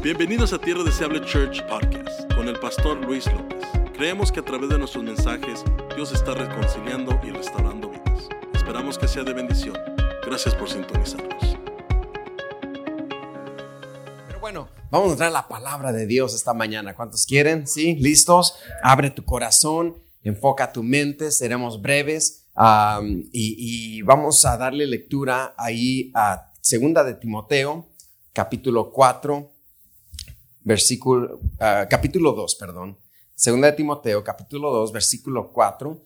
Bienvenidos a Tierra Deseable Church Podcast con el pastor Luis López. Creemos que a través de nuestros mensajes Dios está reconciliando y restaurando vidas. Esperamos que sea de bendición. Gracias por sintonizarnos. Pero bueno, vamos a entrar a la palabra de Dios esta mañana. ¿Cuántos quieren? ¿Sí? ¿Listos? Abre tu corazón, enfoca tu mente, seremos breves y, y vamos a darle lectura ahí a Segunda de Timoteo, capítulo 4, versículo, ah, capítulo 2, perdón. Segunda de Timoteo, capítulo 2, versículo 4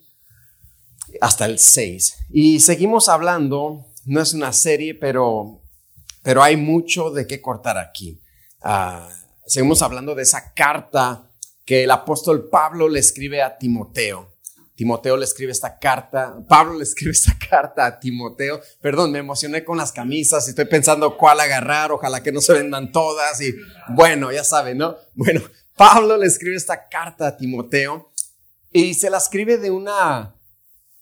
hasta el 6. Y seguimos hablando, no es una serie, pero, pero hay mucho de qué cortar aquí. Ah, seguimos hablando de esa carta que el apóstol Pablo le escribe a Timoteo. Timoteo le escribe esta carta, Pablo le escribe esta carta a Timoteo. Perdón, me emocioné con las camisas y estoy pensando cuál agarrar, ojalá que no se vendan todas y bueno, ya saben, ¿no? Bueno, Pablo le escribe esta carta a Timoteo y se la escribe de una,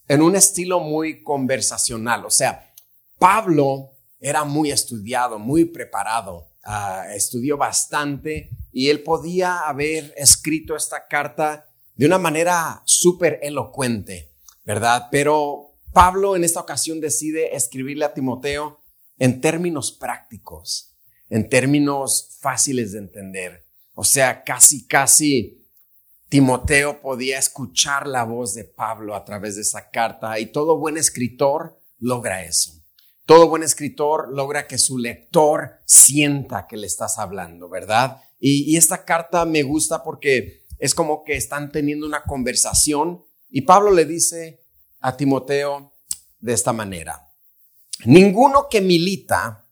en un estilo muy conversacional. O sea, Pablo era muy estudiado, muy preparado, uh, estudió bastante y él podía haber escrito esta carta de una manera súper elocuente, ¿verdad? Pero Pablo en esta ocasión decide escribirle a Timoteo en términos prácticos, en términos fáciles de entender. O sea, casi, casi Timoteo podía escuchar la voz de Pablo a través de esa carta y todo buen escritor logra eso. Todo buen escritor logra que su lector sienta que le estás hablando, ¿verdad? Y, y esta carta me gusta porque es como que están teniendo una conversación y Pablo le dice a Timoteo de esta manera, ninguno que milita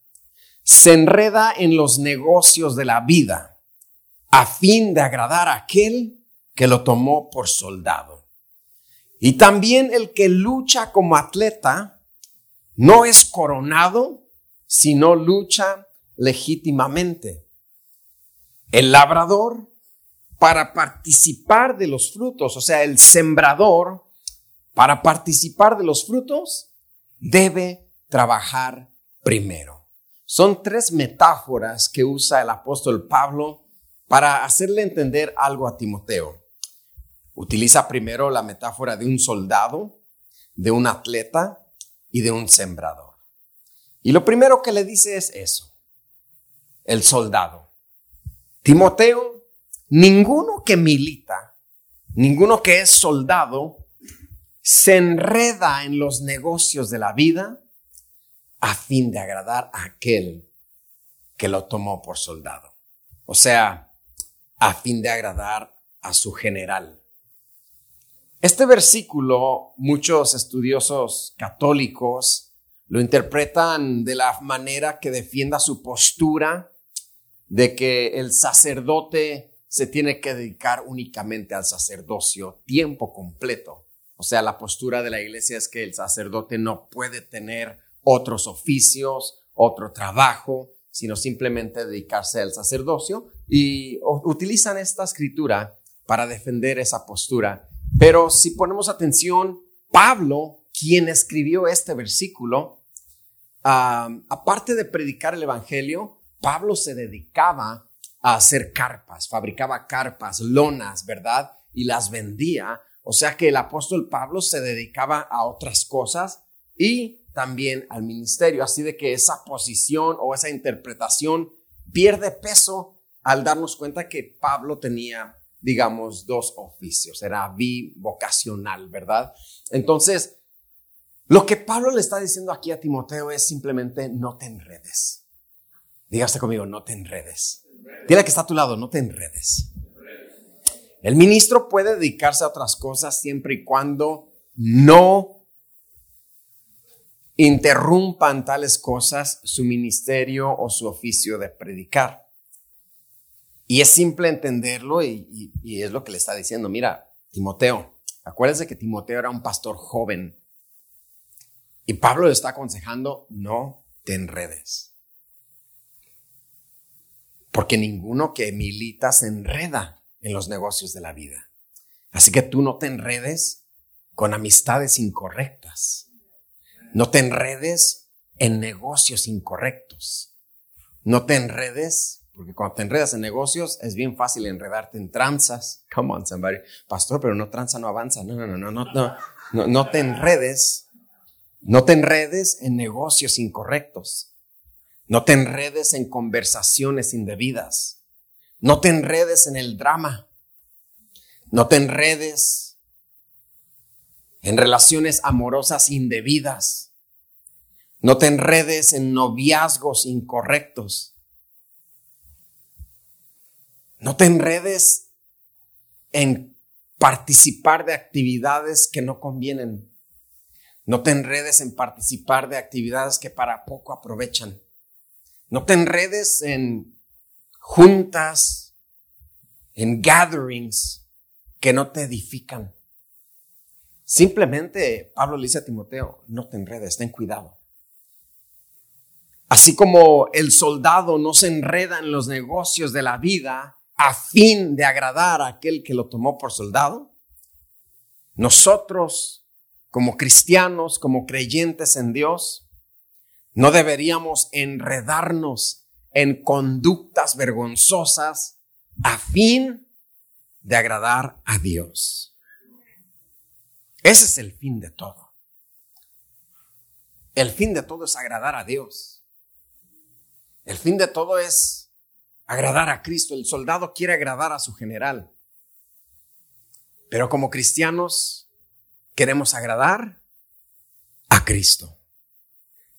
se enreda en los negocios de la vida a fin de agradar a aquel que lo tomó por soldado. Y también el que lucha como atleta no es coronado, sino lucha legítimamente. El labrador para participar de los frutos, o sea, el sembrador, para participar de los frutos, debe trabajar primero. Son tres metáforas que usa el apóstol Pablo para hacerle entender algo a Timoteo. Utiliza primero la metáfora de un soldado, de un atleta y de un sembrador. Y lo primero que le dice es eso, el soldado. Timoteo Ninguno que milita, ninguno que es soldado, se enreda en los negocios de la vida a fin de agradar a aquel que lo tomó por soldado. O sea, a fin de agradar a su general. Este versículo, muchos estudiosos católicos lo interpretan de la manera que defienda su postura de que el sacerdote se tiene que dedicar únicamente al sacerdocio tiempo completo. O sea, la postura de la iglesia es que el sacerdote no puede tener otros oficios, otro trabajo, sino simplemente dedicarse al sacerdocio y utilizan esta escritura para defender esa postura. Pero si ponemos atención, Pablo, quien escribió este versículo, aparte de predicar el Evangelio, Pablo se dedicaba a hacer carpas, fabricaba carpas, lonas, ¿verdad? Y las vendía. O sea que el apóstol Pablo se dedicaba a otras cosas y también al ministerio. Así de que esa posición o esa interpretación pierde peso al darnos cuenta que Pablo tenía, digamos, dos oficios. Era bivocacional, ¿verdad? Entonces, lo que Pablo le está diciendo aquí a Timoteo es simplemente no te enredes. Dígase conmigo, no te enredes. Dile que está a tu lado, no te enredes. El ministro puede dedicarse a otras cosas siempre y cuando no interrumpan tales cosas su ministerio o su oficio de predicar. Y es simple entenderlo y, y es lo que le está diciendo. Mira, Timoteo, acuérdese que Timoteo era un pastor joven. Y Pablo le está aconsejando, no te enredes porque ninguno que milita se enreda en los negocios de la vida. Así que tú no te enredes con amistades incorrectas. No te enredes en negocios incorrectos. No te enredes Porque cuando te enredas en negocios es bien fácil enredarte en tranzas. Come on, somebody. Pastor, pero no tranza, no avanza. No, no, no, no, no, no, no te enredes. No te enredes en negocios incorrectos. No te enredes en conversaciones indebidas. No te enredes en el drama. No te enredes en relaciones amorosas indebidas. No te enredes en noviazgos incorrectos. No te enredes en participar de actividades que no convienen. No te enredes en participar de actividades que para poco aprovechan. No te enredes en juntas, en gatherings que no te edifican. Simplemente Pablo le dice a Timoteo, no te enredes, ten cuidado. Así como el soldado no se enreda en los negocios de la vida a fin de agradar a aquel que lo tomó por soldado, nosotros como cristianos, como creyentes en Dios, no deberíamos enredarnos en conductas vergonzosas a fin de agradar a Dios. Ese es el fin de todo. El fin de todo es agradar a Dios. El fin de todo es agradar a Cristo. El soldado quiere agradar a su general. Pero como cristianos queremos agradar a Cristo,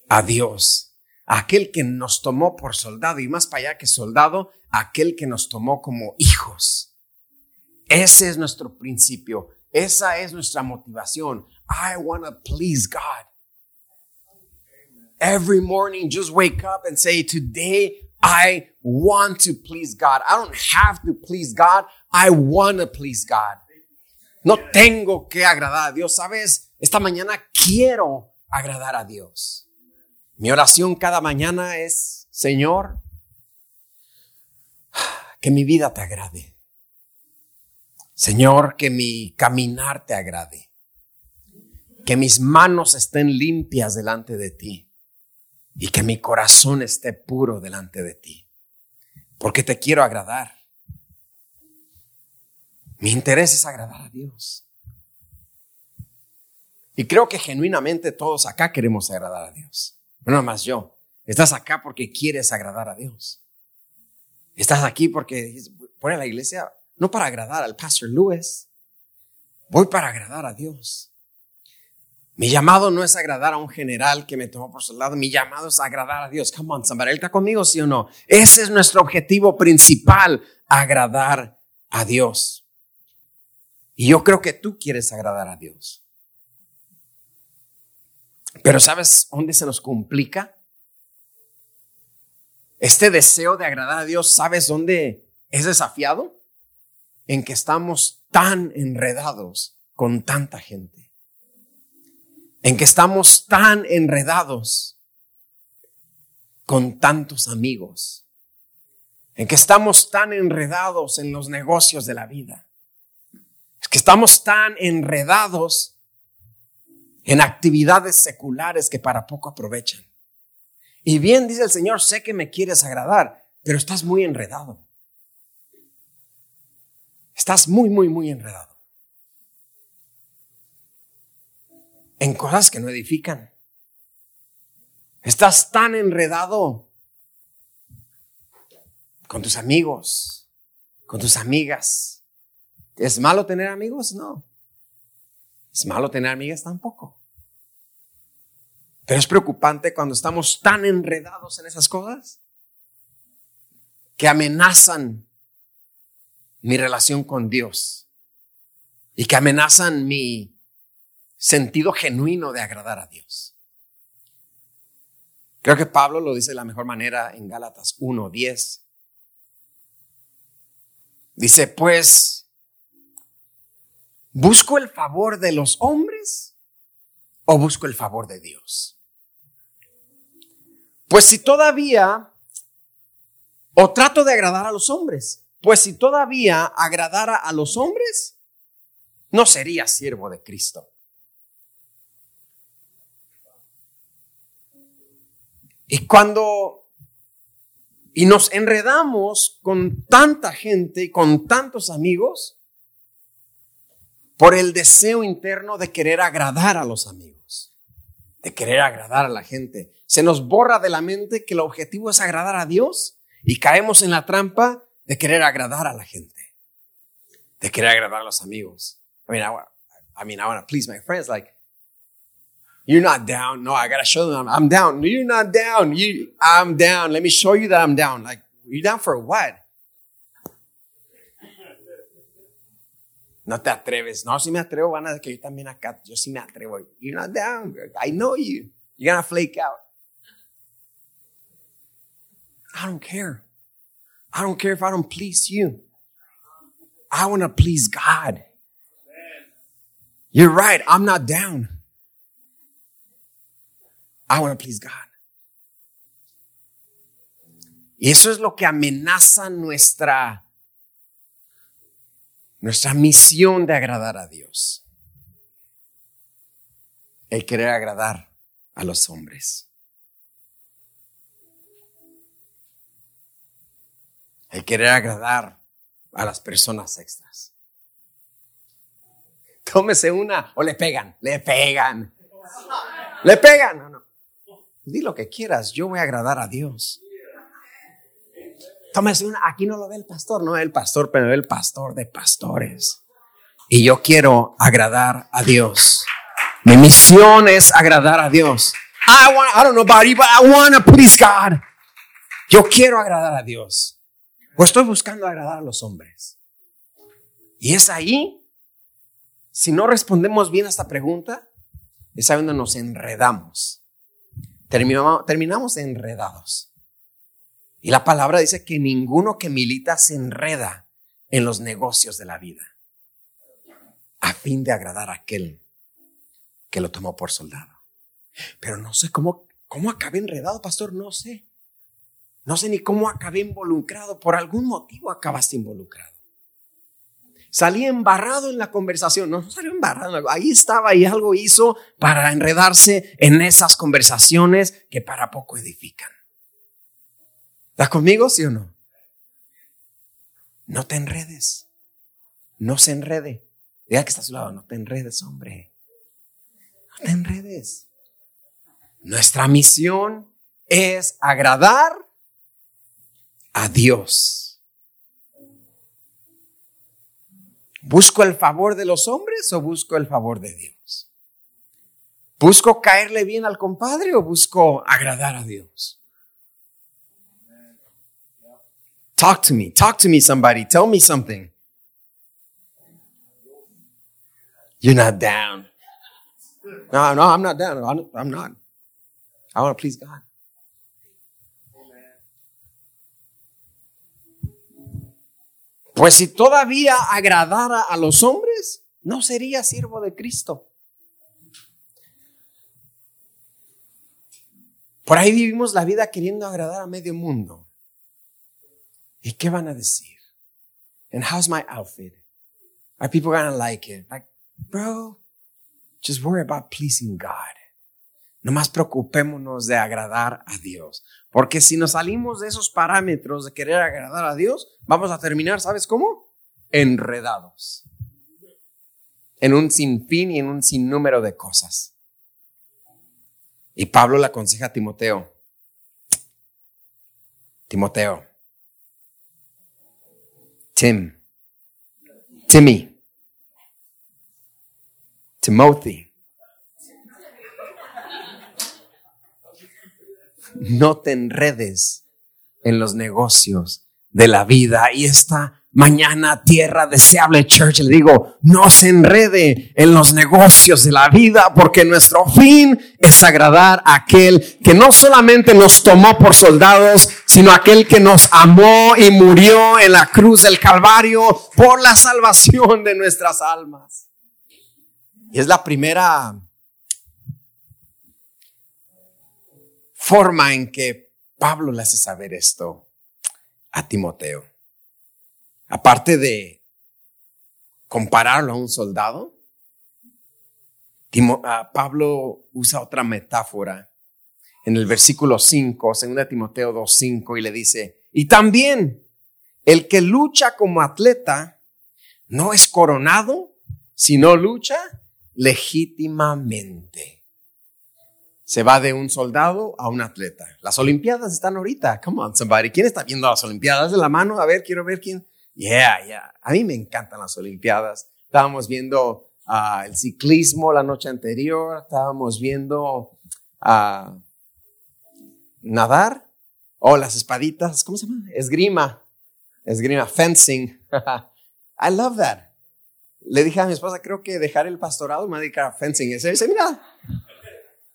a Dios, aquel que nos tomó por soldado y más para allá que soldado, aquel que nos tomó como hijos. Ese es nuestro principio. Esa es nuestra motivación. I want to please God. Every morning, just wake up and say, Today I want to please God. I don't have to please God. I want to please God. No tengo que agradar a Dios. Sabes, esta mañana quiero agradar a Dios. Mi oración cada mañana es, Señor, que mi vida te agrade. Señor, que mi caminar te agrade. Que mis manos estén limpias delante de ti. Y que mi corazón esté puro delante de ti. Porque te quiero agradar. Mi interés es agradar a Dios. Y creo que genuinamente todos acá queremos agradar a Dios. No más yo. Estás acá porque quieres agradar a Dios. Estás aquí porque pone la iglesia no para agradar al pastor Lewis. Voy para agradar a Dios. Mi llamado no es agradar a un general que me tomó por su lado. Mi llamado es agradar a Dios. Come on, somebody. ¿Él está conmigo, sí o no? Ese es nuestro objetivo principal, agradar a Dios. Y yo creo que tú quieres agradar a Dios. Pero ¿sabes dónde se nos complica? Este deseo de agradar a Dios, ¿sabes dónde es desafiado? en que estamos tan enredados con tanta gente, en que estamos tan enredados con tantos amigos, en que estamos tan enredados en los negocios de la vida, es que estamos tan enredados en actividades seculares que para poco aprovechan. Y bien dice el Señor, sé que me quieres agradar, pero estás muy enredado. Estás muy, muy, muy enredado. En cosas que no edifican. Estás tan enredado con tus amigos, con tus amigas. ¿Es malo tener amigos? No. ¿Es malo tener amigas? Tampoco. Pero es preocupante cuando estamos tan enredados en esas cosas que amenazan mi relación con Dios y que amenazan mi sentido genuino de agradar a Dios. Creo que Pablo lo dice de la mejor manera en Gálatas 1:10. Dice, pues, ¿busco el favor de los hombres o busco el favor de Dios? Pues si todavía o trato de agradar a los hombres, pues si todavía agradara a los hombres, no sería siervo de Cristo. Y cuando, Y nos enredamos con tanta gente y con tantos amigos por el deseo interno de querer agradar a los amigos, de querer agradar a la gente. Se nos borra de la mente que el objetivo es agradar a Dios y caemos en la trampa de querer agradar a la gente, de querer agradar a los amigos. I mean, I, I mean, I want to please my friends. Like, you're not down. No, I gotta show them I'm, down. You're not down. You, I'm down. Let me show you that I'm down. Like, you down for what? No te atreves. No, si me atrevo, van a decir que yo también acá, yo sí me atrevo. You're not down. I know you. You're gonna flake out. I don't care. I don't care if I don't please you. I want to please God. You're right. I'm not down. I want to please God. Y eso es lo que amenaza nuestra, nuestra misión de agradar a Dios. El querer agradar a los hombres. El querer agradar a las personas extras. Tómese una o le pegan, le pegan. Le pegan, no, no. Di lo que quieras, yo voy a agradar a Dios. Tómese una, aquí no lo ve el pastor, no el pastor, pero el pastor de pastores. Y yo quiero agradar a Dios. Mi misión es agradar a Dios. I, want, I don't know about you, but I want to please God. Yo quiero agradar a Dios. O estoy buscando agradar a los hombres. Y es ahí, si no respondemos bien a esta pregunta, es ahí donde nos enredamos. Terminamos, terminamos enredados. Y la palabra dice que ninguno que milita se enreda en los negocios de la vida a fin de agradar a aquel que lo tomó por soldado. Pero no sé cómo, cómo acabé enredado, pastor, no sé. No sé ni cómo acabé involucrado. Por algún motivo acabaste involucrado. Salí embarrado en la conversación. No, no salió embarrado. Ahí estaba y algo hizo para enredarse en esas conversaciones que para poco edifican. ¿Estás conmigo, sí o no? No te enredes. No se enrede. Diga que está a su lado. No te enredes, hombre. No te enredes. Nuestra misión es agradar a Dios. ¿Busco el favor de los hombres o busco el favor de Dios? ¿Busco caerle bien al compadre o busco agradar a Dios? Talk to me. Talk to me, somebody. Tell me something. You're not down. No, no, I'm not down. I'm not. I want to please God. Pues si todavía agradara a los hombres, no sería siervo de Cristo. Por ahí vivimos la vida queriendo agradar a medio mundo. ¿Y qué van a decir? And how's my outfit? Are people gonna like it? Like, bro, just worry about pleasing God. Nomás preocupémonos de agradar a Dios. Porque si nos salimos de esos parámetros de querer agradar a Dios, vamos a terminar, ¿sabes cómo? Enredados. En un sinfín y en un sinnúmero de cosas. Y Pablo le aconseja a Timoteo. Timoteo. Tim. Timmy. Timothy. no te enredes en los negocios de la vida. Y esta mañana, tierra deseable church, le digo, no se enrede en los negocios de la vida, porque nuestro fin es agradar a aquel que no solamente nos tomó por soldados, sino aquel que nos amó y murió en la cruz del Calvario por la salvación de nuestras almas. Y es la primera forma en que Pablo le hace saber esto a Timoteo. Aparte de compararlo a un soldado, Pablo usa otra metáfora en el versículo 5, 2 Timoteo 2.5, y le dice, y también el que lucha como atleta no es coronado, sino lucha legítimamente. Se va de un soldado a un atleta. Las Olimpiadas están ahorita. Come on, somebody. ¿Quién está viendo las Olimpiadas? De la mano. A ver, quiero ver quién. Yeah, yeah. A mí me encantan las Olimpiadas. Estábamos viendo ah, el ciclismo la noche anterior. Estábamos viendo a nadar o las espaditas, ¿cómo se llama? Esgrima, esgrima, fencing. I love that. Le dije a mi esposa, creo que dejar el pastorado me dedicar a fencing. Se, se mira,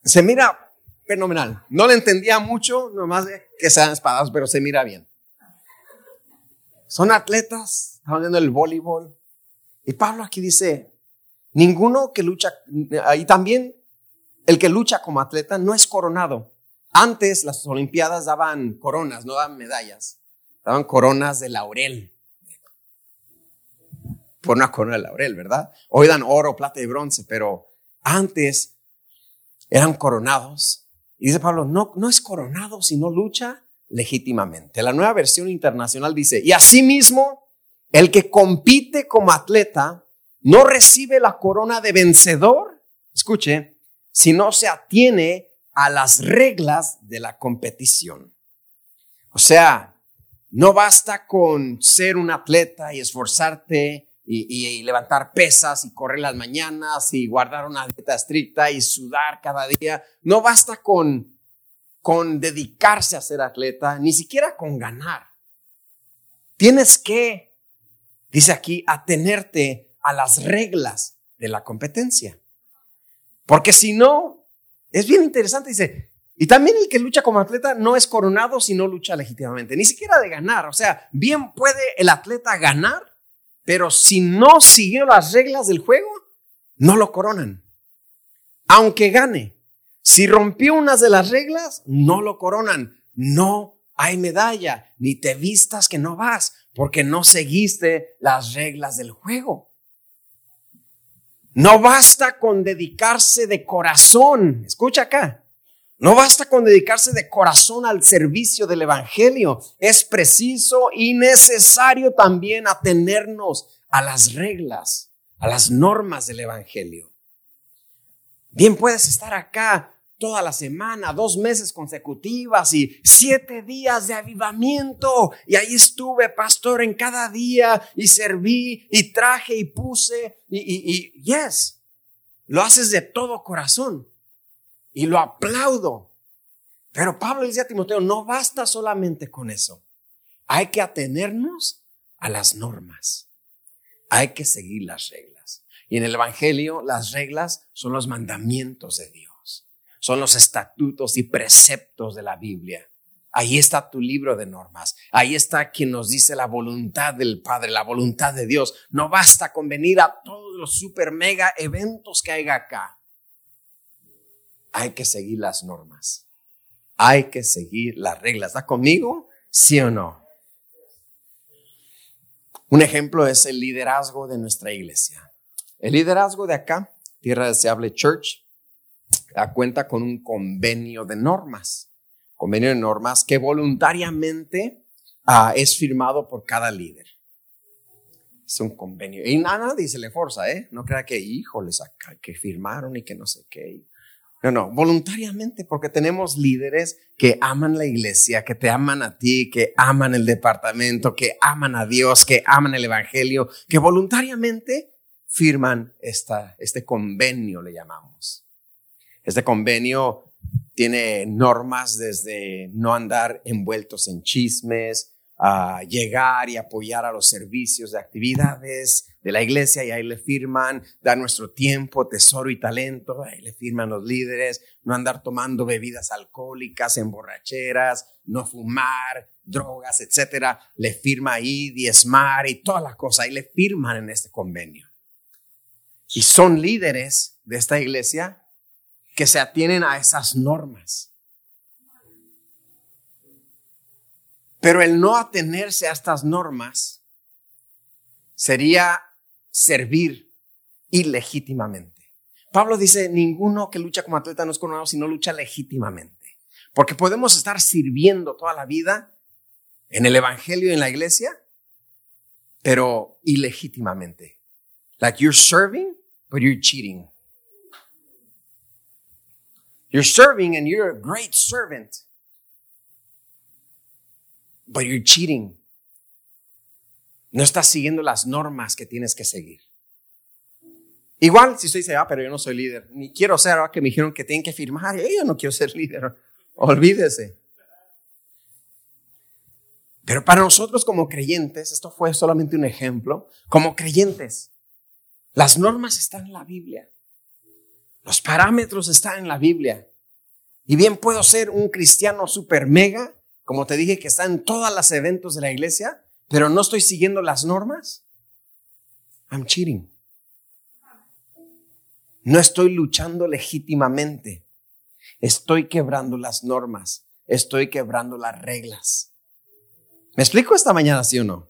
se mira fenomenal. No le entendía mucho, nomás que sean espadas, pero se mira bien. Son atletas, estamos viendo el voleibol. Y Pablo aquí dice, ninguno que lucha, y también el que lucha como atleta no es coronado. Antes las Olimpiadas daban coronas, no daban medallas, daban coronas de laurel. Por una corona de laurel, ¿verdad? Hoy dan oro, plata y bronce, pero antes eran coronados. Y dice Pablo, no, no es coronado, sino lucha legítimamente. La nueva versión internacional dice, y asimismo, el que compite como atleta no recibe la corona de vencedor, escuche, si no se atiene a las reglas de la competición. O sea, no basta con ser un atleta y esforzarte y, levantar pesas y correr las mañanas y guardar una dieta estricta y sudar cada día. No basta con, con dedicarse a ser atleta, ni siquiera con ganar. Tienes que, dice aquí, atenerte a las reglas de la competencia. Porque si no, es bien interesante, dice, y también el que lucha como atleta no es coronado si no lucha legítimamente, ni siquiera de ganar. O sea, bien puede el atleta ganar, pero si no siguió las reglas del juego, no lo coronan. Aunque gane, si rompió unas de las reglas, no lo coronan. No hay medalla, ni te vistas que no vas, porque no seguiste las reglas del juego. No basta con dedicarse de corazón, escucha acá, no basta con dedicarse de corazón al servicio del Evangelio, es preciso y necesario también atenernos a las reglas, a las normas del Evangelio. Bien puedes estar acá toda la semana, dos meses consecutivas y siete días de avivamiento. Y ahí estuve, pastor, en cada día y serví y traje y puse y, yes, lo haces de todo corazón y lo aplaudo. Pero Pablo dice a Timoteo, no basta solamente con eso. Hay que atenernos a las normas. Hay que seguir las reglas. Y en el Evangelio las reglas son los mandamientos de Dios son los estatutos y preceptos de la Biblia. Ahí está tu libro de normas. Ahí está quien nos dice la voluntad del Padre, la voluntad de Dios. No basta con venir a todos los super mega eventos que hay acá. Hay que seguir las normas. Hay que seguir las reglas. ¿Está conmigo? ¿Sí o no? Un ejemplo es el liderazgo de nuestra iglesia. El liderazgo de acá, Tierra Deseable Church, cuenta con un convenio de normas, convenio de normas que voluntariamente ah, es firmado por cada líder. Es un convenio. Y nada, nadie se le forza, ¿eh? No crea que, híjoles, que firmaron y que no sé qué. No, no, voluntariamente, porque tenemos líderes que aman la iglesia, que te aman a ti, que aman el departamento, que aman a Dios, que aman el Evangelio, que voluntariamente firman esta, este convenio, le llamamos. Este convenio tiene normas desde no andar envueltos en chismes, a llegar y apoyar a los servicios de actividades de la iglesia y ahí le firman, dar nuestro tiempo, tesoro y talento, ahí le firman los líderes, no andar tomando bebidas alcohólicas, emborracheras, no fumar, drogas, etcétera, le firma ahí diezmar y todas las cosas, ahí le firman en este convenio. Y son líderes de esta iglesia que se atienen a esas normas. Pero el no atenerse a estas normas sería servir ilegítimamente. Pablo dice, ninguno que lucha como atleta no es coronado si no lucha legítimamente. Porque podemos estar sirviendo toda la vida en el evangelio y en la iglesia, pero ilegítimamente. Like you're serving, but you're cheating. You're serving and you're a great servant, but you're cheating. No estás siguiendo las normas que tienes que seguir. Igual, si usted dice, ah, pero yo no soy líder, ni quiero ser, ahora que me dijeron que tienen que firmar, yo no quiero ser líder, olvídese. Pero para nosotros como creyentes, esto fue solamente un ejemplo, como creyentes, las normas están en la Biblia, los parámetros están en la Biblia. Y bien puedo ser un cristiano super mega, como te dije, que está en todos los eventos de la iglesia, pero no estoy siguiendo las normas. I'm cheating. No estoy luchando legítimamente. Estoy quebrando las normas. Estoy quebrando las reglas. ¿Me explico esta mañana, sí o no?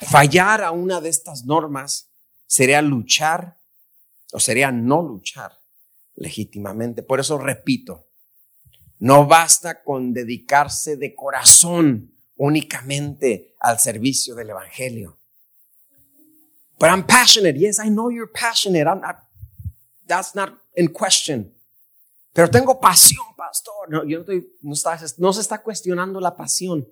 Fallar a una de estas normas sería luchar o sería no luchar legítimamente. Por eso repito, no basta con dedicarse de corazón únicamente al servicio del Evangelio. But I'm passionate. Yes, I know you're passionate. I'm not, that's not in question. Pero tengo pasión, pastor. Yo no, estoy, no, está, no se está cuestionando la pasión.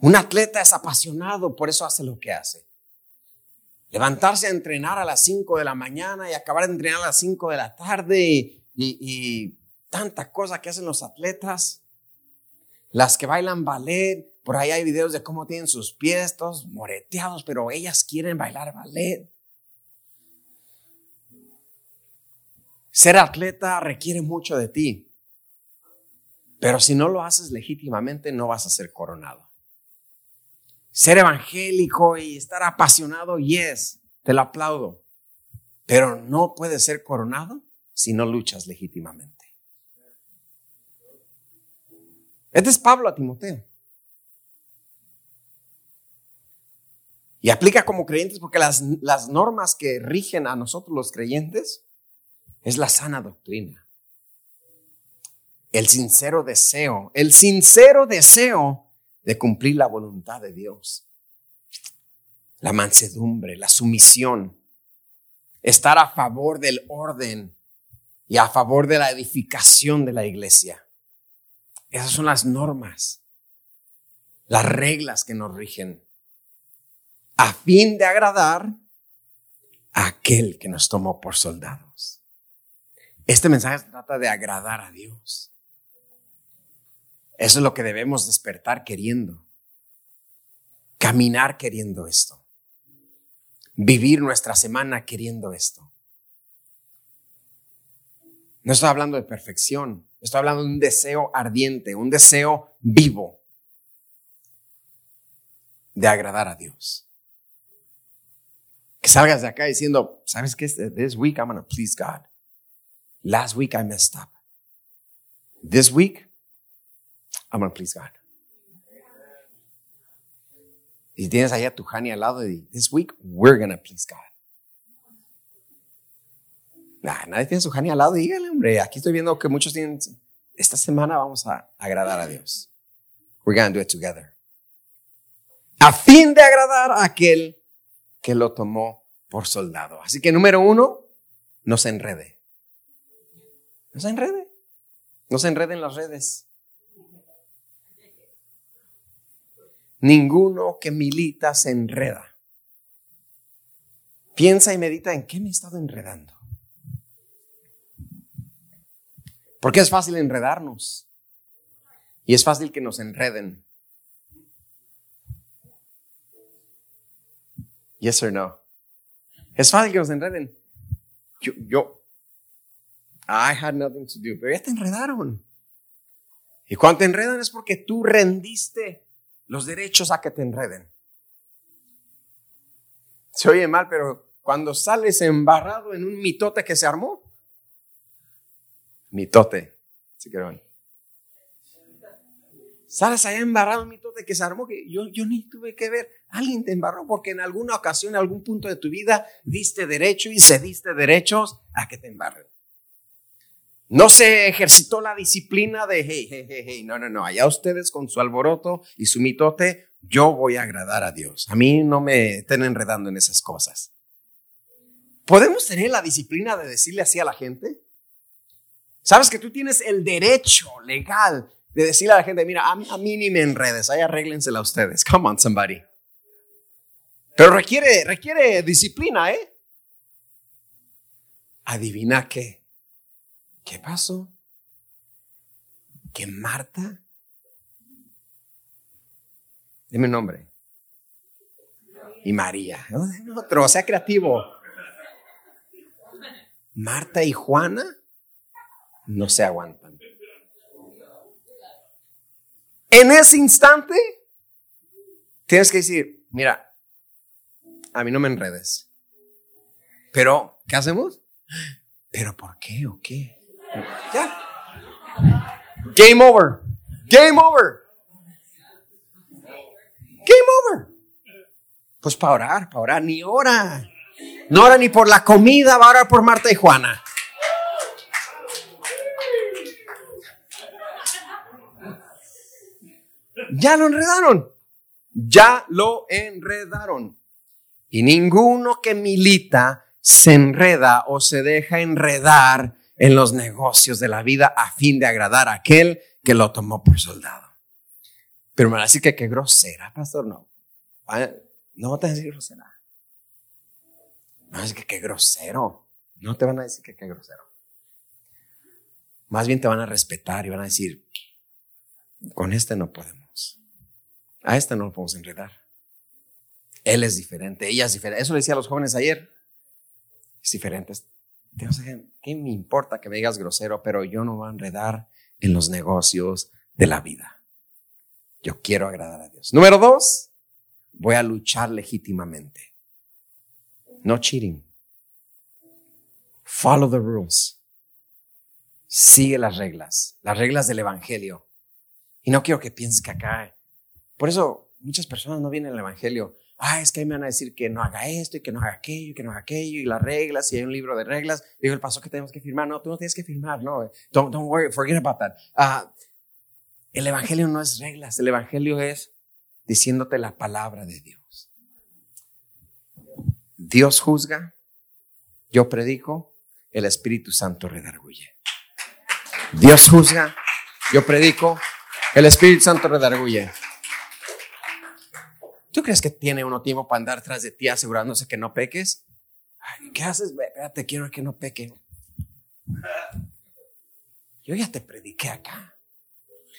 Un atleta es apasionado, por eso hace lo que hace. Levantarse a entrenar a las 5 de la mañana y acabar de entrenar a las 5 de la tarde y, y, y tanta cosa que hacen los atletas. Las que bailan ballet, por ahí hay videos de cómo tienen sus pies todos moreteados, pero ellas quieren bailar ballet. Ser atleta requiere mucho de ti. Pero si no lo haces legítimamente, no vas a ser coronado. Ser evangélico y estar apasionado, yes, te lo aplaudo. Pero no puedes ser coronado si no luchas legítimamente. Este es Pablo a Timoteo. Y aplica como creyentes porque las, las normas que rigen a nosotros los creyentes es la sana doctrina. El sincero deseo, el sincero deseo de cumplir la voluntad de Dios. La mansedumbre, la sumisión, estar a favor del orden y a favor de la edificación de la iglesia. Esas son las normas, las reglas que nos rigen a fin de agradar a aquel que nos tomó por soldados. Este mensaje trata de agradar a Dios. Eso es lo que debemos despertar queriendo. Caminar queriendo esto. Vivir nuestra semana queriendo esto. No estoy hablando de perfección, estoy hablando de un deseo ardiente, un deseo vivo de agradar a Dios. Que salgas de acá diciendo, ¿sabes qué? This week I'm going to please God. Last week I messed up. This week I'm going to please God. Y tienes allá a tu Hani al lado y this week we're going to please God. Nadie tiene su Hani al lado, dígale, hombre. Aquí estoy viendo que muchos tienen, esta semana vamos a agradar a Dios. We're going to do it together. A fin de agradar a aquel que lo tomó por soldado. Así que número uno, no se enrede. No se enrede. No se enrede en las redes. Ninguno que milita se enreda. Piensa y medita en qué me he estado enredando. Porque es fácil enredarnos. Y es fácil que nos enreden. Yes or no? Es fácil que nos enreden. Yo, yo, I had nothing to do, pero ya te enredaron. Y cuando te enredan es porque tú rendiste los derechos a que te enreden. Se oye mal, pero cuando sales embarrado en un mitote que se armó, mitote, si quieren. Sales allá embarrado en mitote que se armó, que yo, yo ni tuve que ver. Alguien te embarró porque en alguna ocasión, en algún punto de tu vida, diste derecho y cediste derechos a que te embarren. No se ejercitó la disciplina de, hey, hey, hey, hey, no, no, no, allá ustedes con su alboroto y su mitote, yo voy a agradar a Dios. A mí no me estén enredando en esas cosas. ¿Podemos tener la disciplina de decirle así a la gente? Sabes que tú tienes el derecho legal de decirle a la gente, mira, a, mí ni me enredes, ahí arréglensela a ustedes. Come on, somebody. Pero requiere, requiere disciplina, ¿eh? Adivina qué. ¿Qué pasó? Que Marta. Dime un nombre. Y María. Otro, sea creativo. Marta y Juana no se aguantan. En ese instante, tienes que decir, mira, a mí no me enredes. Pero, ¿qué hacemos? ¿Pero por qué o qué? Ya. Game over. Game over. Game over. Pues para orar, para orar, ni ora. No ora ni por la comida, va a orar por Marta y Juana. Ya lo enredaron. Ya lo enredaron. Y ninguno que milita se enreda o se deja enredar en los negocios de la vida a fin de agradar a aquel que lo tomó por soldado. Pero me van a decir que qué grosera, pastor. No, ah, no te van a decir grosera. Me van a decir que qué grosero. No te van a decir que qué grosero. Más bien te van a respetar y van a decir, con este no podemos. A este no lo podemos enredar. Él es diferente, ella es diferente. Eso le decía a los jóvenes ayer. Es diferente. ¿Qué me importa que me digas grosero? Pero yo no voy a enredar en los negocios de la vida. Yo quiero agradar a Dios. Número dos, voy a luchar legítimamente. No cheating. Follow the rules. Sigue las reglas, las reglas del Evangelio. Y no quiero que pienses que acá. Por eso muchas personas no vienen al Evangelio ah, es que ahí me van a decir que no haga esto y que no haga aquello y que no haga aquello y las reglas y hay un libro de reglas. Digo, el paso que tenemos que firmar. No, tú no tienes que firmar, no. Don't, don't worry, forget about that. Ah, el evangelio no es reglas, el evangelio es diciéndote la palabra de Dios. Dios juzga, yo predico, el Espíritu Santo redarguye. Dios juzga, yo predico, el Espíritu Santo redarguye. ¿Tú crees que tiene uno tiempo para andar tras de ti asegurándose que no peques? ¿Qué haces? Espérate, quiero que no peque. Yo ya te prediqué acá.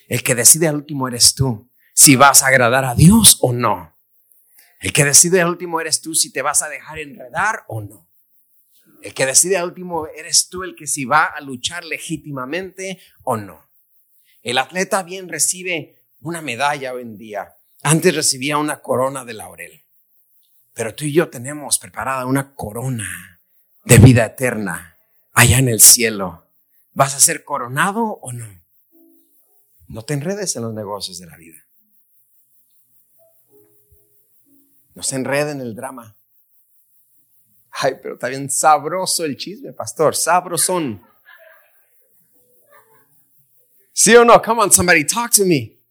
El que decide al último eres tú, si vas a agradar a Dios o no. El que decide al último eres tú, si te vas a dejar enredar o no. El que decide al último eres tú, el que si va a luchar legítimamente o no. El atleta bien recibe una medalla hoy en día, antes recibía una corona de laurel, pero tú y yo tenemos preparada una corona de vida eterna allá en el cielo. ¿Vas a ser coronado o no? No te enredes en los negocios de la vida. No se enreden en el drama. Ay, pero está bien sabroso el chisme, pastor. Sabrosón. ¿Sí o no? Come on, somebody, talk to me.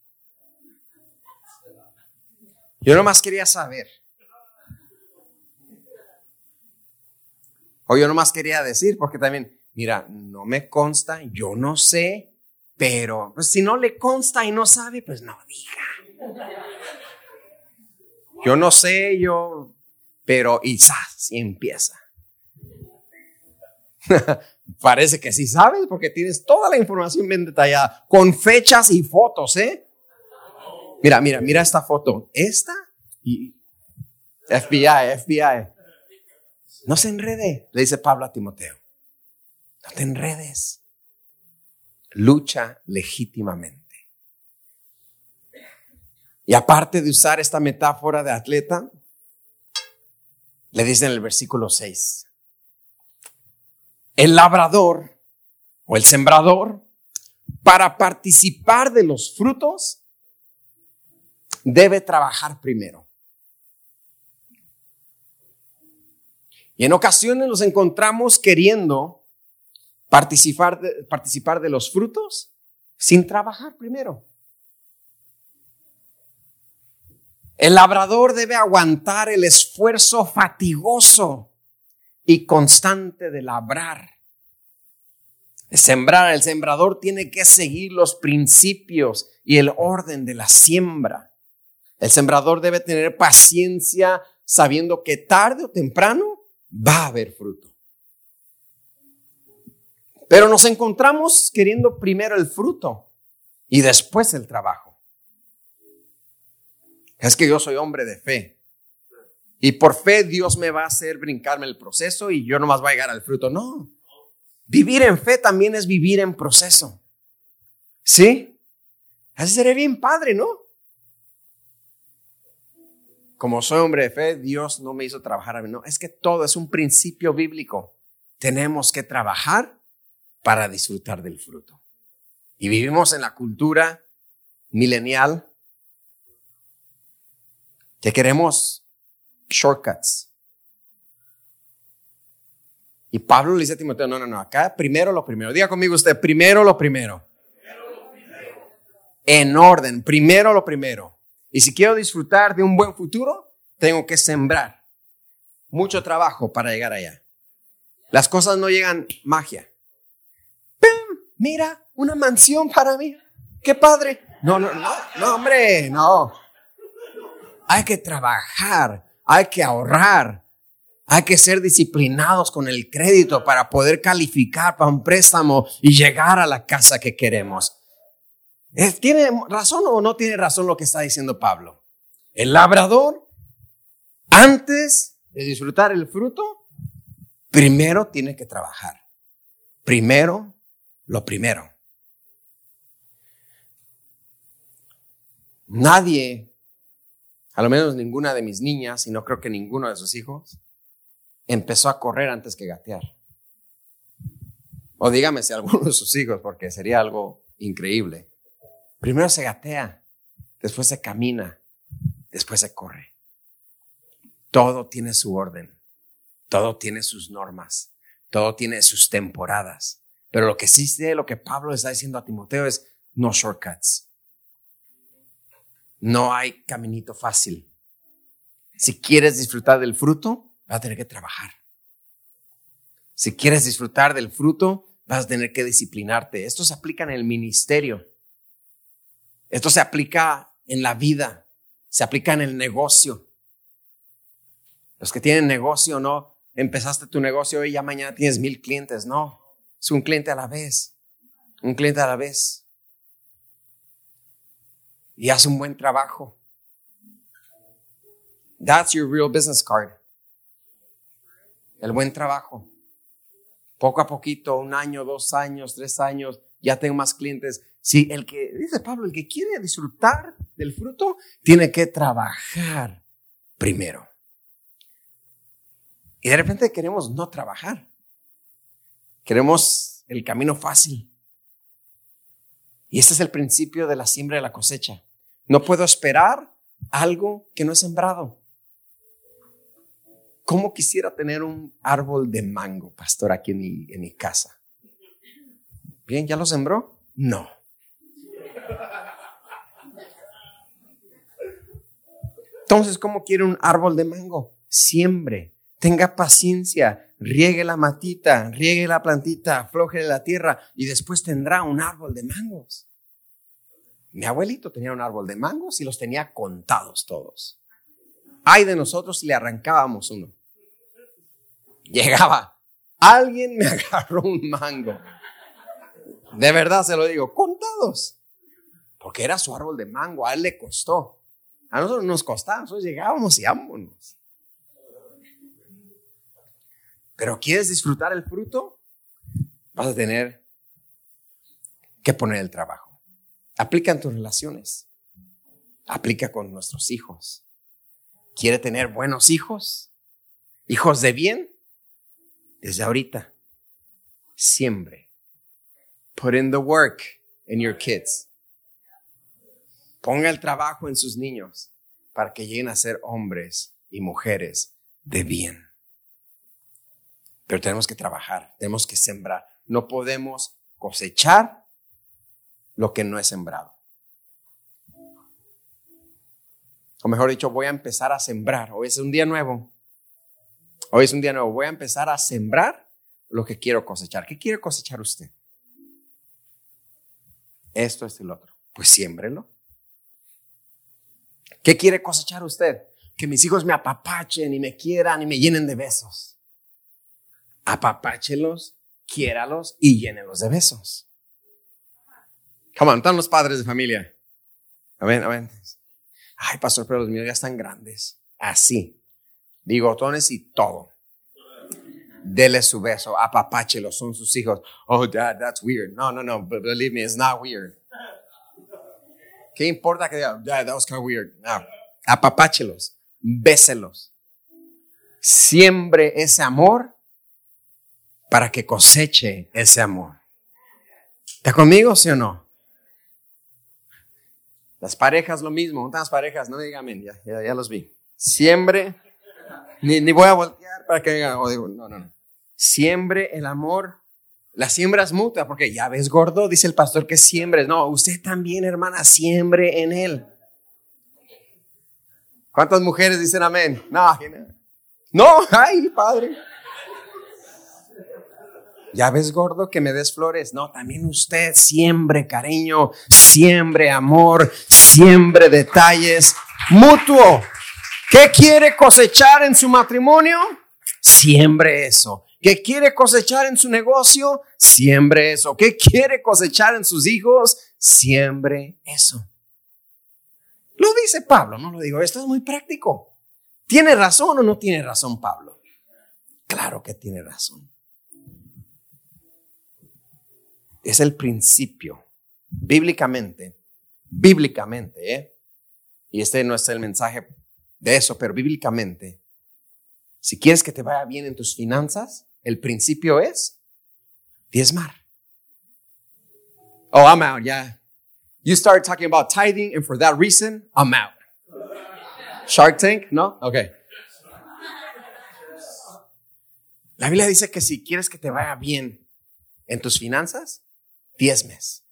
Yo nomás quería saber. O yo nomás quería decir, porque también, mira, no me consta, yo no sé, pero pues, si no le consta y no sabe, pues no diga. Yo no sé, yo, pero y y empieza. Parece que sí sabes porque tienes toda la información bien detallada, con fechas y fotos, ¿eh? Mira, mira, mira esta foto. Esta y FBI, FBI. No se enrede, le dice Pablo a Timoteo. No te enredes. Lucha legítimamente. Y aparte de usar esta metáfora de atleta, le dice en el versículo 6, el labrador o el sembrador, para participar de los frutos, debe trabajar primero. Y en ocasiones nos encontramos queriendo participar de, participar de los frutos sin trabajar primero. El labrador debe aguantar el esfuerzo fatigoso y constante de labrar. sembrar, el sembrador tiene que seguir los principios y el orden de la siembra. El sembrador debe tener paciencia sabiendo que tarde o temprano va a haber fruto. Pero nos encontramos queriendo primero el fruto y después el trabajo. Es que yo soy hombre de fe. Y por fe Dios me va a hacer brincarme el proceso y yo no más voy a llegar al fruto. No. Vivir en fe también es vivir en proceso. ¿Sí? Así sería bien padre, ¿no? Como soy hombre de fe, Dios no me hizo trabajar a mí. No, es que todo es un principio bíblico. Tenemos que trabajar para disfrutar del fruto. Y vivimos en la cultura milenial que queremos shortcuts. Y Pablo le dice a Timoteo, no, no, no, acá primero lo primero. Diga conmigo usted, primero lo primero. Primero lo primero. En orden, primero lo primero. Y si quiero disfrutar de un buen futuro, tengo que sembrar mucho trabajo para llegar allá. Las cosas no llegan magia. ¡Pum! Mira, una mansión para mí. ¡Qué padre! No, no, no, no, hombre, no. Hay que trabajar, hay que ahorrar, hay que ser disciplinados con el crédito para poder calificar para un préstamo y llegar a la casa que queremos. ¿Tiene razón o no tiene razón lo que está diciendo Pablo? El labrador, antes de disfrutar el fruto, primero tiene que trabajar. Primero, lo primero. Nadie, a lo menos ninguna de mis niñas, y no creo que ninguno de sus hijos, empezó a correr antes que gatear. O dígame si alguno de sus hijos, porque sería algo increíble. Primero se gatea, después se camina, después se corre. Todo tiene su orden, todo tiene sus normas, todo tiene sus temporadas. Pero lo que sí sé, lo que Pablo está diciendo a Timoteo es no shortcuts. No hay caminito fácil. Si quieres disfrutar del fruto, vas a tener que trabajar. Si quieres disfrutar del fruto, vas a tener que disciplinarte. Esto se aplica en el ministerio. Esto se aplica en la vida, se aplica en el negocio. Los que tienen negocio, no, empezaste tu negocio y ya mañana tienes mil clientes, no, es un cliente a la vez, un cliente a la vez. Y hace un buen trabajo. That's your real business card. El buen trabajo. Poco a poquito, un año, dos años, tres años, ya tengo más clientes. Si el que, dice Pablo, el que quiere disfrutar del fruto, tiene que trabajar primero. Y de repente queremos no trabajar. Queremos el camino fácil. Y este es el principio de la siembra y la cosecha. No puedo esperar algo que no he sembrado. ¿Cómo quisiera tener un árbol de mango, pastor, aquí en mi, en mi casa? Bien, ¿ya lo sembró? No. Entonces, ¿cómo quiere un árbol de mango? Siembre, tenga paciencia, riegue la matita, riegue la plantita, afloje la tierra y después tendrá un árbol de mangos. Mi abuelito tenía un árbol de mangos y los tenía contados todos. Ay de nosotros si le arrancábamos uno. Llegaba, alguien me agarró un mango. De verdad se lo digo, contados. Porque era su árbol de mango, a él le costó. A nosotros nos costaba, nosotros llegábamos y vámonos. Pero ¿quieres disfrutar el fruto? Vas a tener que poner el trabajo. Aplica en tus relaciones. Aplica con nuestros hijos. ¿Quiere tener buenos hijos? ¿Hijos de bien? Desde ahorita. Siempre. Put in the work in your kids. Ponga el trabajo en sus niños para que lleguen a ser hombres y mujeres de bien. Pero tenemos que trabajar, tenemos que sembrar. no podemos cosechar lo que no es sembrado. O mejor dicho, voy a empezar a sembrar. Hoy es un día nuevo. Hoy es un día nuevo. Voy a empezar a sembrar lo que quiero cosechar. ¿Qué quiere cosechar usted? Esto, es el otro. Pues siémbrelo. ¿Qué quiere cosechar usted? Que mis hijos me apapachen y me quieran y me llenen de besos. Apapáchelos, quiéralos y llénelos de besos. Come on, están los padres de familia. A ver, a ver. Ay, pastor, pero los míos ya están grandes. Así. Bigotones y todo. Dele su beso, apapáchelos, son sus hijos. Oh, dad, that's weird. No, no, no, believe me, it's not weird. ¿Qué importa que diga, dad, that was kind of weird? No, apapáchelos, béselos. Siembre ese amor para que coseche ese amor. ¿Está conmigo, sí o no? Las parejas lo mismo, las parejas, no díganme, ya, ya, ya los vi. Siembre, ni, ni, voy a voltear para que digan, no, no, no. Siembre el amor. La siembra es mutua, porque ya ves gordo, dice el pastor que siembres. No, usted también, hermana, siembre en él. ¿Cuántas mujeres dicen amén? No, no, ay, padre. Ya ves, gordo, que me des flores. No, también usted siembre cariño, siembre amor, siembre detalles mutuo. ¿Qué quiere cosechar en su matrimonio? Siembre eso. ¿Qué quiere cosechar en su negocio? Siembre eso. ¿Qué quiere cosechar en sus hijos? Siembre eso. Lo dice Pablo, no lo digo. Esto es muy práctico. ¿Tiene razón o no tiene razón Pablo? Claro que tiene razón. es el principio, bíblicamente, bíblicamente, ¿eh? y este no es el mensaje de eso, pero bíblicamente, si quieres que te vaya bien en tus finanzas, el principio es diezmar. Oh, I'm out, yeah. You start talking about tithing, and for that reason, I'm out. Shark Tank, ¿no? Okay. La Biblia dice que si quieres que te vaya bien en tus finanzas, diezmes.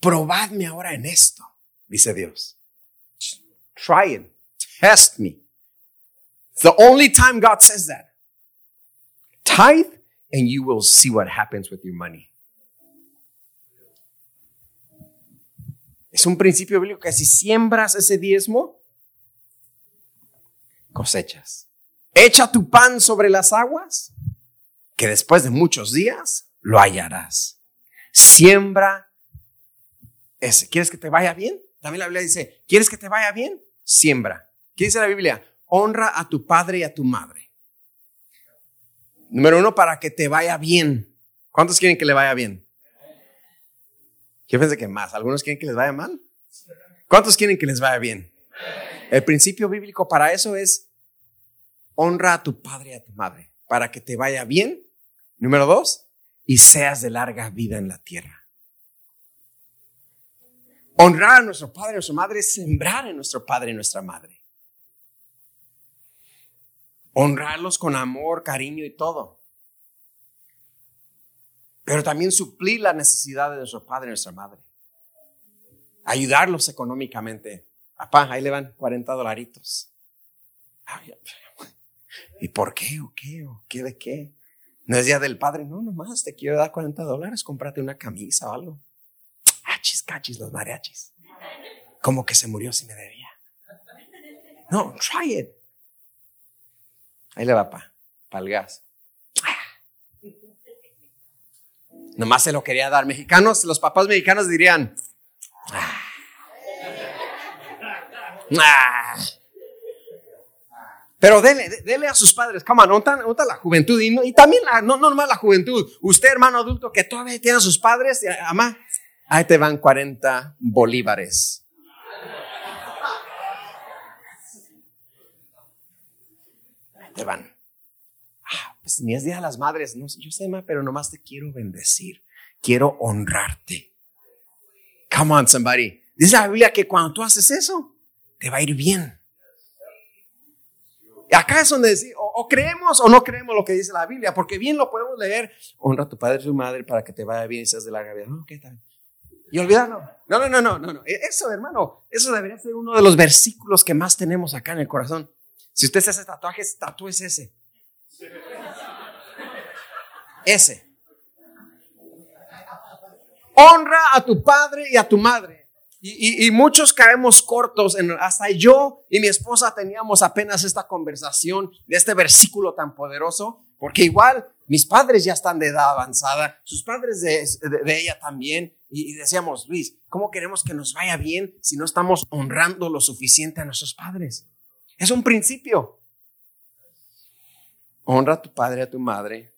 Probadme ahora en esto, dice Dios. Try it. Test me. The only time God says that. Tithe and you will see what happens with your money. Es un principio bíblico que si siembras ese diezmo, cosechas. Echa tu pan sobre las aguas, que después de muchos días lo hallarás. Siembra ese. ¿Quieres que te vaya bien? También la Biblia dice, ¿quieres que te vaya bien? Siembra. ¿Qué dice la Biblia? Honra a tu padre y a tu madre. Número uno, para que te vaya bien. ¿Cuántos quieren que le vaya bien? Yo pensé que más. ¿Algunos quieren que les vaya mal? ¿Cuántos quieren que les vaya bien? El principio bíblico para eso es honra a tu padre y a tu madre. Para que te vaya bien. Número dos, y seas de larga vida en la tierra. Honrar a nuestro padre y a nuestra madre es sembrar en nuestro padre y nuestra madre. Honrarlos con amor, cariño y todo. Pero también suplir la necesidad de nuestro padre y nuestra madre. Ayudarlos económicamente. Papá, ahí le van 40 dolaritos. ¿Y por qué? ¿O qué? ¿O qué de qué? No es día del padre, no, nomás te quiero dar 40 dólares, cómprate una camisa o algo. Achis, cachis, los mariachis. Como que se murió si me debía. No, try it. Ahí le va, pa, para el gas. Nomás se lo quería dar. Mexicanos, los papás mexicanos dirían, ah, ah pero dele, dele a sus padres, come on, nota, la juventud y, también no, no nomás la juventud. Usted, hermano adulto, que todavía tiene a sus padres, ama, ahí te van 40 bolívares. Te van. Ah, pues ni es Día de las Madres, no, yo sé, ma, pero nomás te quiero bendecir. Quiero honrarte. Come on, somebody. Dice la Biblia que cuando tú haces eso, te va a ir bien. acá es donde decimos, o, creemos o no creemos lo que dice la Biblia, porque bien lo podemos leer, honra a tu padre y tu madre para que te vaya bien y seas de larga vida. No, ¿qué tal? Y olvidarlo. No, no, no, no, no, no. E, eso, hermano, eso debería ser uno de los versículos que más tenemos acá en el corazón. Si usted se hace tatuajes, tatúes ese. Ese. Honra a tu padre y a tu madre. Y, muchos caemos cortos, en, hasta yo y mi esposa teníamos apenas esta conversación de este versículo tan poderoso, porque igual mis padres ya están de edad avanzada, sus padres de, ella también, y, decíamos, Luis, ¿cómo queremos que nos vaya bien si no estamos honrando lo suficiente a nuestros padres? Es un principio. Honra a tu padre y a tu madre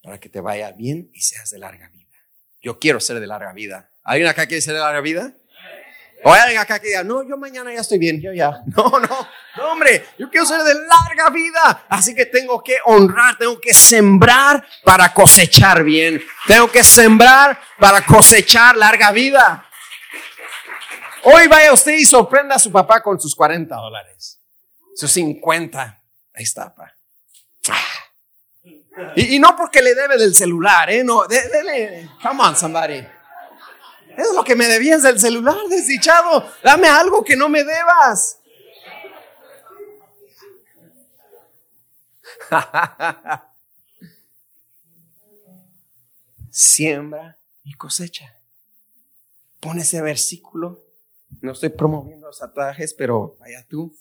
para que te vaya bien y seas de larga vida. Yo quiero ser de larga vida. ¿Alguien acá quiere ser de larga vida? O alguien acá que diga, no, yo mañana ya estoy bien, yo ya. No, no, no, hombre, yo quiero ser de larga vida. Así que tengo que honrar, tengo que sembrar para cosechar bien. Tengo que sembrar para cosechar larga vida. Hoy vaya usted y sorprenda a su papá con sus 40 dólares, sus 50. Ahí está, pa. Y, y, no porque le debe del celular, ¿eh? No, dele. Come on, somebody. Es lo que me debías del celular, desdichado. Dame algo que no me debas. Siembra y cosecha. Pon ese versículo. No estoy promoviendo los atajes, pero vaya tú.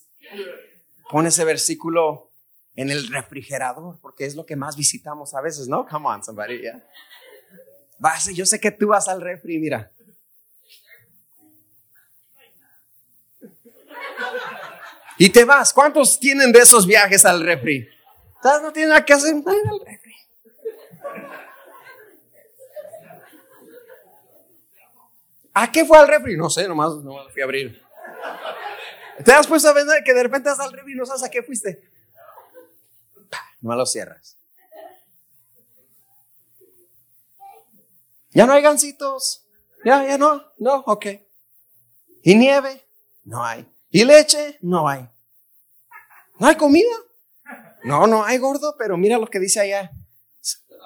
Pon ese versículo en el refrigerador, porque es lo que más visitamos a veces, ¿no? Come on, somebody, yo sé que tú vas al refri, mira. Y te vas. ¿Cuántos tienen de esos viajes al refri? No tienen nada que hacer. al refri. ¿A qué fue al refri? No sé, nomás, nomás fui a abrir. ¿Te has puesto a vender que de repente vas al refri y no sabes a qué fuiste? No lo cierras. Ya no hay gancitos. Ya, ya no. No, ok. ¿Y nieve? No hay. ¿Y leche? No hay. ¿No hay comida? No, no hay gordo, pero mira lo que dice allá.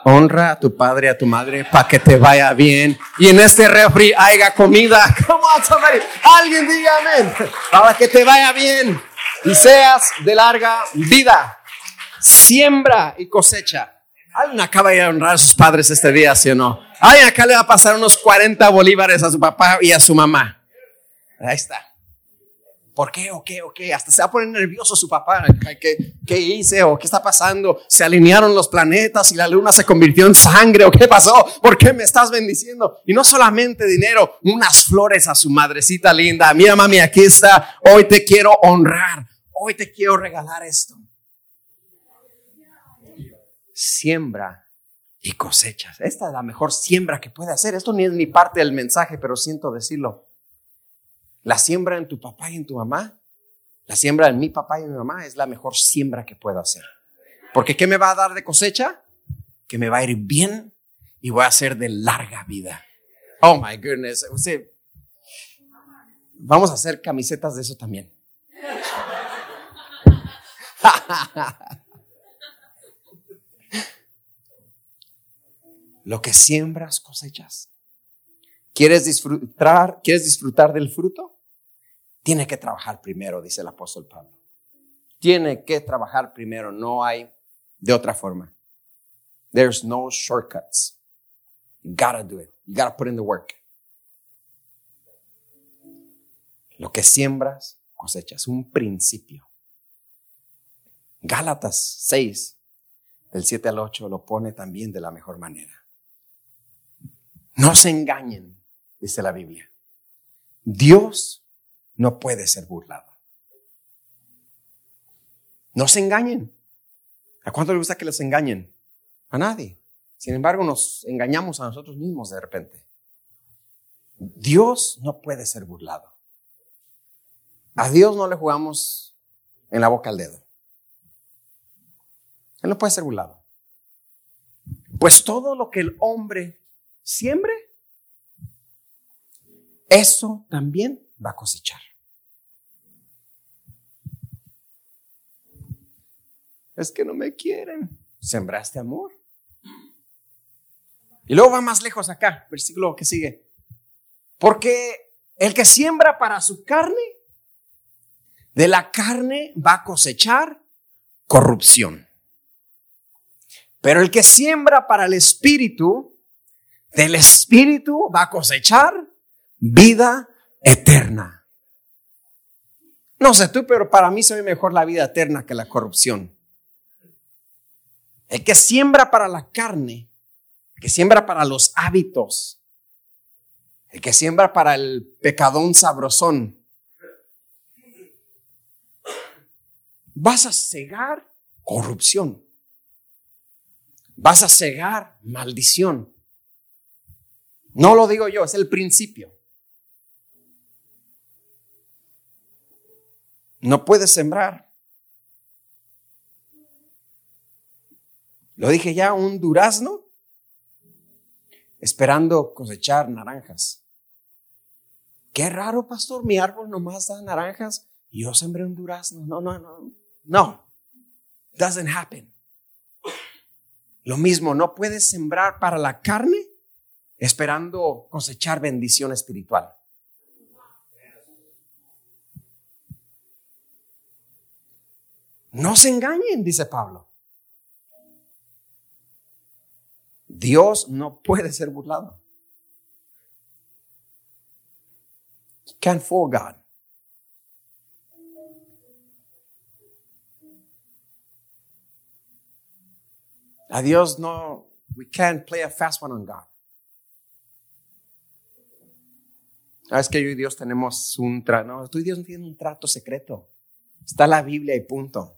Honra a tu padre a tu madre para que te vaya bien. Y en este refri haya comida. Come on, somebody. Alguien diga amén. Para que te vaya bien y seas de larga vida. Siembra y cosecha. Alguien acaba de honrar a sus padres este día, ¿sí o no? Alguien acá le va a pasar unos 40 bolívares a su papá y a su mamá. Ahí está. ¿Por qué? ¿O qué? ¿O qué? Hasta se va a poner nervioso su papá. ¿Qué, ¿Qué, hice? ¿O qué está pasando? ¿Se alinearon los planetas y la luna se convirtió en sangre? ¿O qué pasó? ¿Por qué me estás bendiciendo? Y no solamente dinero, unas flores a su madrecita linda. Mira, mami, aquí está. Hoy te quiero honrar. Hoy te quiero regalar esto. Siembra y cosechas. Esta es la mejor siembra que puede hacer. Esto ni es mi parte del mensaje, pero siento decirlo. La siembra en tu papá y en tu mamá, la siembra en mi papá y en mi mamá es la mejor siembra que puedo hacer. Porque ¿qué me va a dar de cosecha? Que me va a ir bien y voy a ser de larga vida. Oh my goodness. vamos a hacer camisetas de eso también. Lo que siembras cosechas. ¿Quieres disfrutar, ¿Quieres disfrutar del fruto? Tiene que trabajar primero, dice el apóstol Pablo. Tiene que trabajar primero, no hay de otra forma. There's no shortcuts. You gotta do it. You gotta put in the work. Lo que siembras, cosechas. Un principio. Gálatas 6, del 7 al 8, lo pone también de la mejor manera. No se engañen, dice la Biblia. Dios no puede ser burlado. No se engañen. ¿A cuánto le gusta que los engañen? A nadie. Sin embargo, nos engañamos a nosotros mismos de repente. Dios no puede ser burlado. A Dios no le jugamos en la boca al dedo. Él no puede ser burlado. Pues todo lo que el hombre siembre, eso también va a cosechar. Es que no me quieren. Sembraste amor. Y luego va más lejos acá, versículo que sigue. Porque el que siembra para su carne, de la carne va a cosechar corrupción. Pero el que siembra para el espíritu, del espíritu va a cosechar vida eterna. No sé tú, pero para mí se ve mejor la vida eterna que la corrupción. El que siembra para la carne, el que siembra para los hábitos, el que siembra para el pecadón sabrosón, vas a cegar corrupción. Vas a cegar maldición. No lo digo yo, es el principio. No puedes sembrar. Lo dije ya, un durazno esperando cosechar naranjas. Qué raro, pastor, mi árbol nomás da naranjas y yo sembré un durazno. No, no, no. No. Doesn't happen. Lo mismo, no puedes sembrar para la carne esperando cosechar bendición espiritual. No se engañen, dice Pablo. Dios no puede ser burlado. Can't fool God. A Dios no, we can't play a fast one on God. Es que yo y Dios tenemos un trato, no, tú y Dios no tienen un trato secreto. Está la Biblia y punto.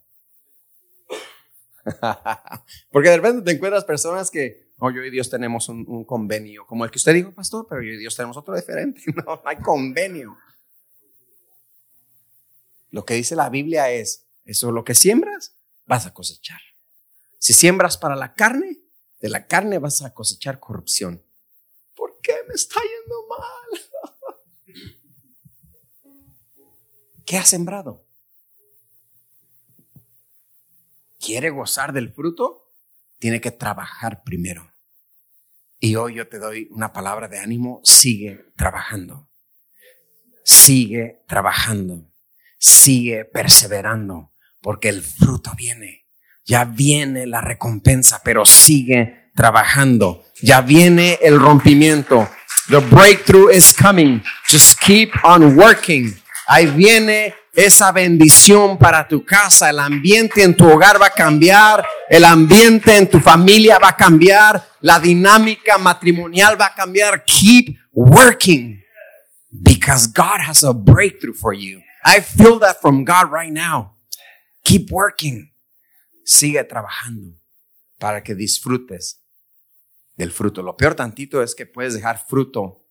Porque de repente te encuentras personas que, oh, yo y Dios tenemos un, convenio, como el que usted dijo, pastor, pero yo y Dios tenemos otro diferente. No, no hay convenio. Lo que dice la Biblia es, eso lo que siembras, vas a cosechar. Si siembras para la carne, de la carne vas a cosechar corrupción. ¿Por qué me está yendo mal? ¿Qué has sembrado? Quiere gozar del fruto, tiene que trabajar primero. Y hoy yo te doy una palabra de ánimo, sigue trabajando. Sigue trabajando. Sigue perseverando, porque el fruto viene. Ya viene la recompensa, pero sigue trabajando. Ya viene el rompimiento. The breakthrough is coming. Just keep on working. Ahí viene esa bendición para tu casa. El ambiente en tu hogar va a cambiar. El ambiente en tu familia va a cambiar. La dinámica matrimonial va a cambiar. Keep working because God has a breakthrough for you. I feel that from God right now. Keep working. Sigue trabajando para que disfrutes del fruto. Lo peor tantito es que puedes dejar fruto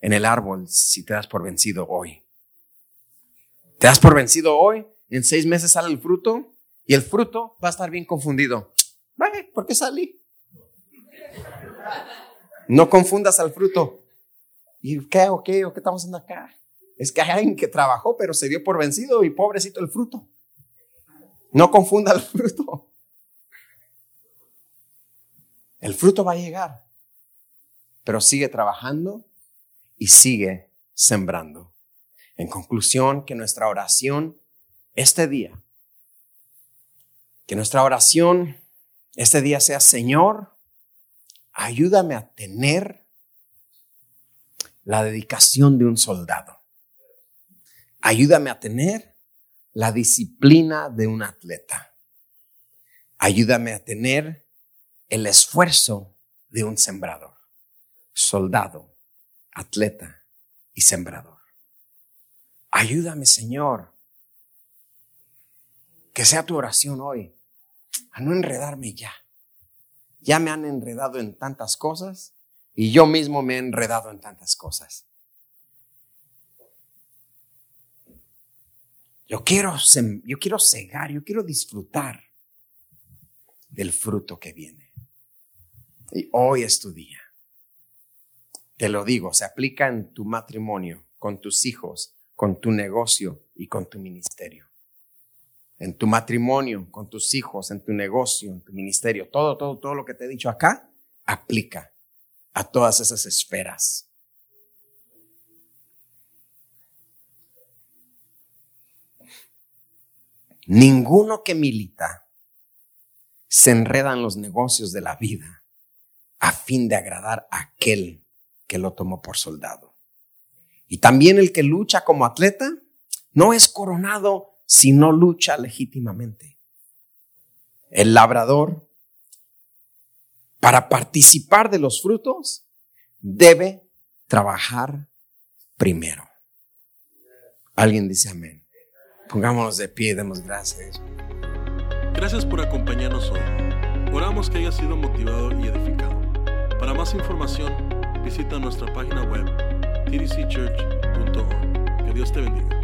en el árbol si te das por vencido hoy. Te das por vencido hoy, en seis meses sale el fruto y el fruto va a estar bien confundido. ¿Por qué salí? No confundas al fruto. ¿Y qué qué qué estamos haciendo acá? Es que hay alguien que trabajó pero se dio por vencido y pobrecito el fruto. No confunda el fruto. El fruto va a llegar, pero sigue trabajando y sigue sembrando. En conclusión, que nuestra oración este día, que nuestra oración este día sea, Señor, ayúdame a tener la dedicación de un soldado. Ayúdame a tener la disciplina de un atleta. Ayúdame a tener el esfuerzo de un sembrador, soldado, atleta y sembrador. Ayúdame, Señor. Que sea tu oración hoy. A no enredarme ya. Ya me han enredado en tantas cosas y yo mismo me he enredado en tantas cosas. Yo quiero, yo quiero cegar, yo quiero disfrutar del fruto que viene. Y hoy es tu día. Te lo digo, se aplica en tu matrimonio, con tus hijos, con tu negocio y con tu ministerio. en tu matrimonio, con tus hijos, en tu negocio, en tu ministerio, todo, todo, todo lo que te he dicho acá, aplica a todas esas esferas. Ninguno que milita se enreda en los negocios de la vida a fin de agradar a aquel que lo tomó por soldado. Y también el que lucha como atleta no es coronado si no lucha legítimamente. El labrador, para participar de los frutos, debe trabajar primero. Alguien dice amén. Pongámonos de pie y demos gracias. Gracias por acompañarnos hoy. Oramos que haya sido motivado y edificado. Para más información, visita nuestra página web tdcchurch.org. Que Dios te bendiga.